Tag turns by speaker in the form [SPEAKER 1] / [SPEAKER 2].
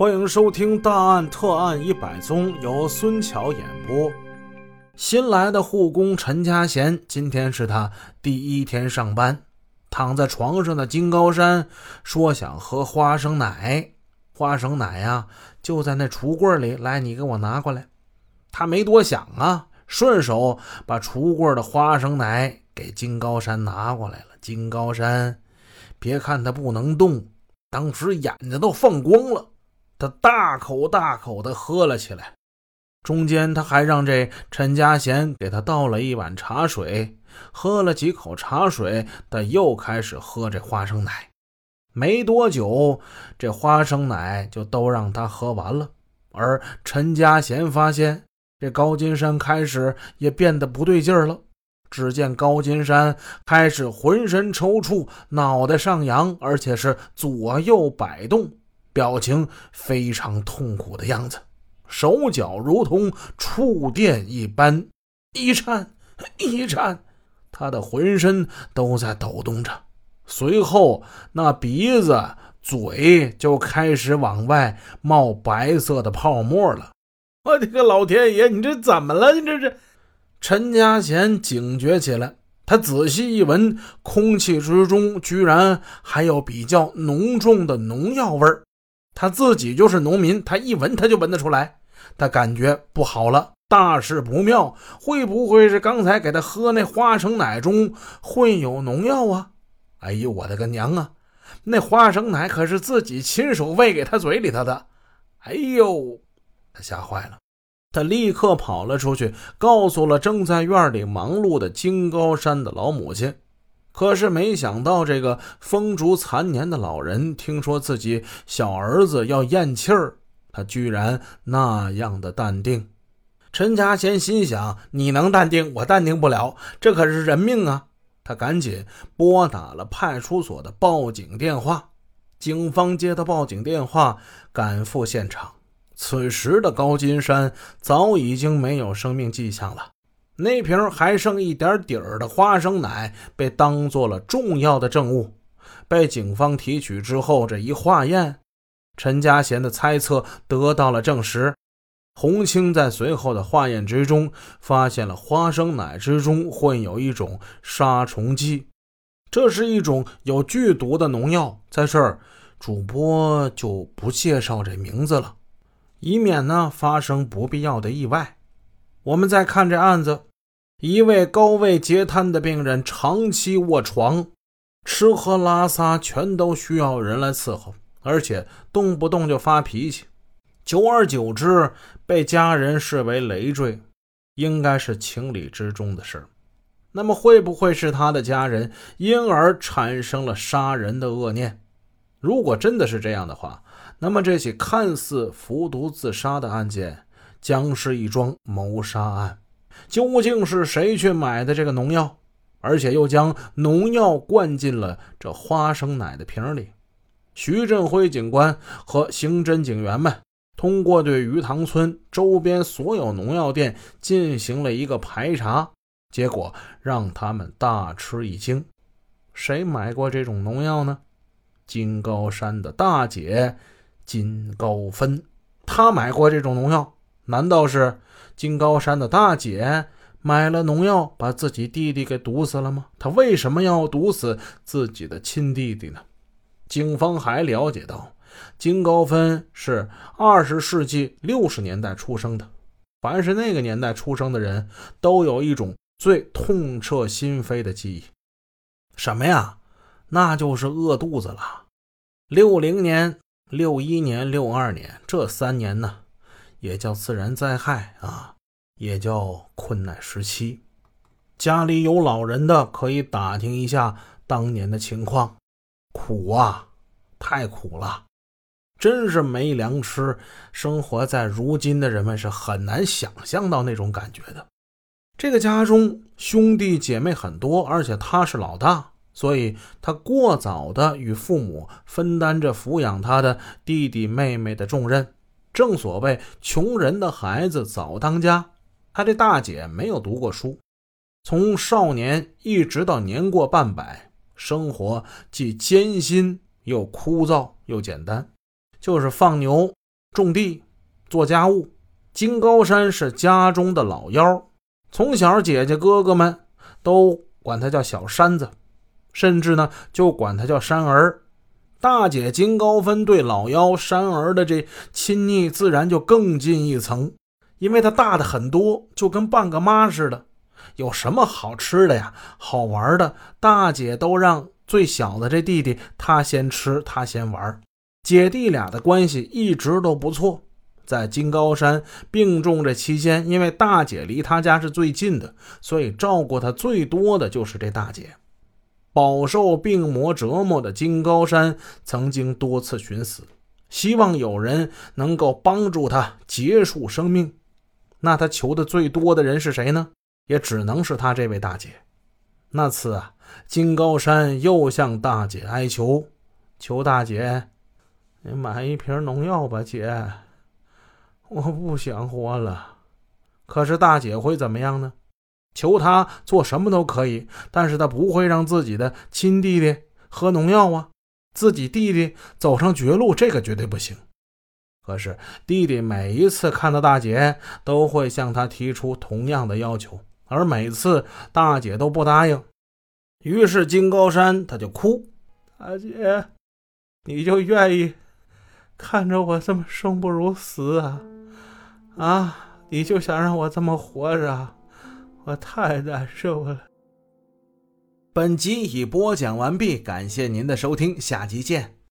[SPEAKER 1] 欢迎收听《大案特案一百宗》，由孙桥演播。新来的护工陈家贤，今天是他第一天上班。躺在床上的金高山说想喝花生奶，花生奶呀就在那橱柜里，来，你给我拿过来。他没多想啊，顺手把橱柜的花生奶给金高山拿过来了。金高山，别看他不能动，当时眼睛都放光了。他大口大口的喝了起来，中间他还让这陈家贤给他倒了一碗茶水，喝了几口茶水，他又开始喝这花生奶。没多久，这花生奶就都让他喝完了。而陈家贤发现，这高金山开始也变得不对劲儿了。只见高金山开始浑身抽搐，脑袋上扬，而且是左右摆动。表情非常痛苦的样子，手脚如同触电一般，一颤 一颤，他的浑身都在抖动着。随后，那鼻子、嘴就开始往外冒白色的泡沫了。我的个老天爷，你这怎么了？你这是？陈家贤警觉起来，他仔细一闻，空气之中居然还有比较浓重的农药味儿。他自己就是农民，他一闻他就闻得出来，他感觉不好了，大事不妙，会不会是刚才给他喝那花生奶中混有农药啊？哎呦，我的个娘啊！那花生奶可是自己亲手喂给他嘴里头的，哎呦，他吓坏了，他立刻跑了出去，告诉了正在院里忙碌的金高山的老母亲。可是没想到，这个风烛残年的老人听说自己小儿子要咽气儿，他居然那样的淡定。陈家贤心想：你能淡定，我淡定不了，这可是人命啊！他赶紧拨打了派出所的报警电话。警方接到报警电话，赶赴现场。此时的高金山早已经没有生命迹象了。那瓶还剩一点底儿的花生奶被当做了重要的证物，被警方提取之后，这一化验，陈家贤的猜测得到了证实。洪清在随后的化验之中发现了花生奶之中混有一种杀虫剂，这是一种有剧毒的农药。在这儿，主播就不介绍这名字了，以免呢发生不必要的意外。我们再看这案子。一位高位截瘫的病人长期卧床，吃喝拉撒全都需要人来伺候，而且动不动就发脾气，久而久之被家人视为累赘，应该是情理之中的事那么会不会是他的家人因而产生了杀人的恶念？如果真的是这样的话，那么这起看似服毒自杀的案件将是一桩谋杀案。究竟是谁去买的这个农药，而且又将农药灌进了这花生奶的瓶里？徐振辉警官和刑侦警员们通过对鱼塘村周边所有农药店进行了一个排查，结果让他们大吃一惊：谁买过这种农药呢？金高山的大姐金高芬，她买过这种农药。难道是金高山的大姐买了农药，把自己弟弟给毒死了吗？他为什么要毒死自己的亲弟弟呢？警方还了解到，金高芬是二十世纪六十年代出生的。凡是那个年代出生的人，都有一种最痛彻心扉的记忆，什么呀？那就是饿肚子了。六零年、六一年、六二年这三年呢？也叫自然灾害啊，也叫困难时期。家里有老人的可以打听一下当年的情况，苦啊，太苦了，真是没粮吃。生活在如今的人们是很难想象到那种感觉的。这个家中兄弟姐妹很多，而且他是老大，所以他过早的与父母分担着抚养他的弟弟妹妹的重任。正所谓穷人的孩子早当家，他这大姐没有读过书，从少年一直到年过半百，生活既艰辛又枯燥又简单，就是放牛种地、做家务。金高山是家中的老幺，从小姐姐哥哥们都管他叫小山子，甚至呢就管他叫山儿。大姐金高芬对老幺山儿的这亲昵自然就更进一层，因为她大的很多，就跟半个妈似的。有什么好吃的呀、好玩的，大姐都让最小的这弟弟他先吃，他先玩。姐弟俩的关系一直都不错。在金高山病重这期间，因为大姐离他家是最近的，所以照顾他最多的就是这大姐。饱受病魔折磨的金高山曾经多次寻死，希望有人能够帮助他结束生命。那他求的最多的人是谁呢？也只能是他这位大姐。那次啊，金高山又向大姐哀求：“求大姐，你买一瓶农药吧，姐，我不想活了。”可是大姐会怎么样呢？求他做什么都可以，但是他不会让自己的亲弟弟喝农药啊，自己弟弟走上绝路，这个绝对不行。可是弟弟每一次看到大姐，都会向他提出同样的要求。而每次大姐都不答应，于是金高山他就哭：“大姐，你就愿意看着我这么生不如死啊？啊，你就想让我这么活着？我太难受了。”本集已播讲完毕，感谢您的收听，下集见。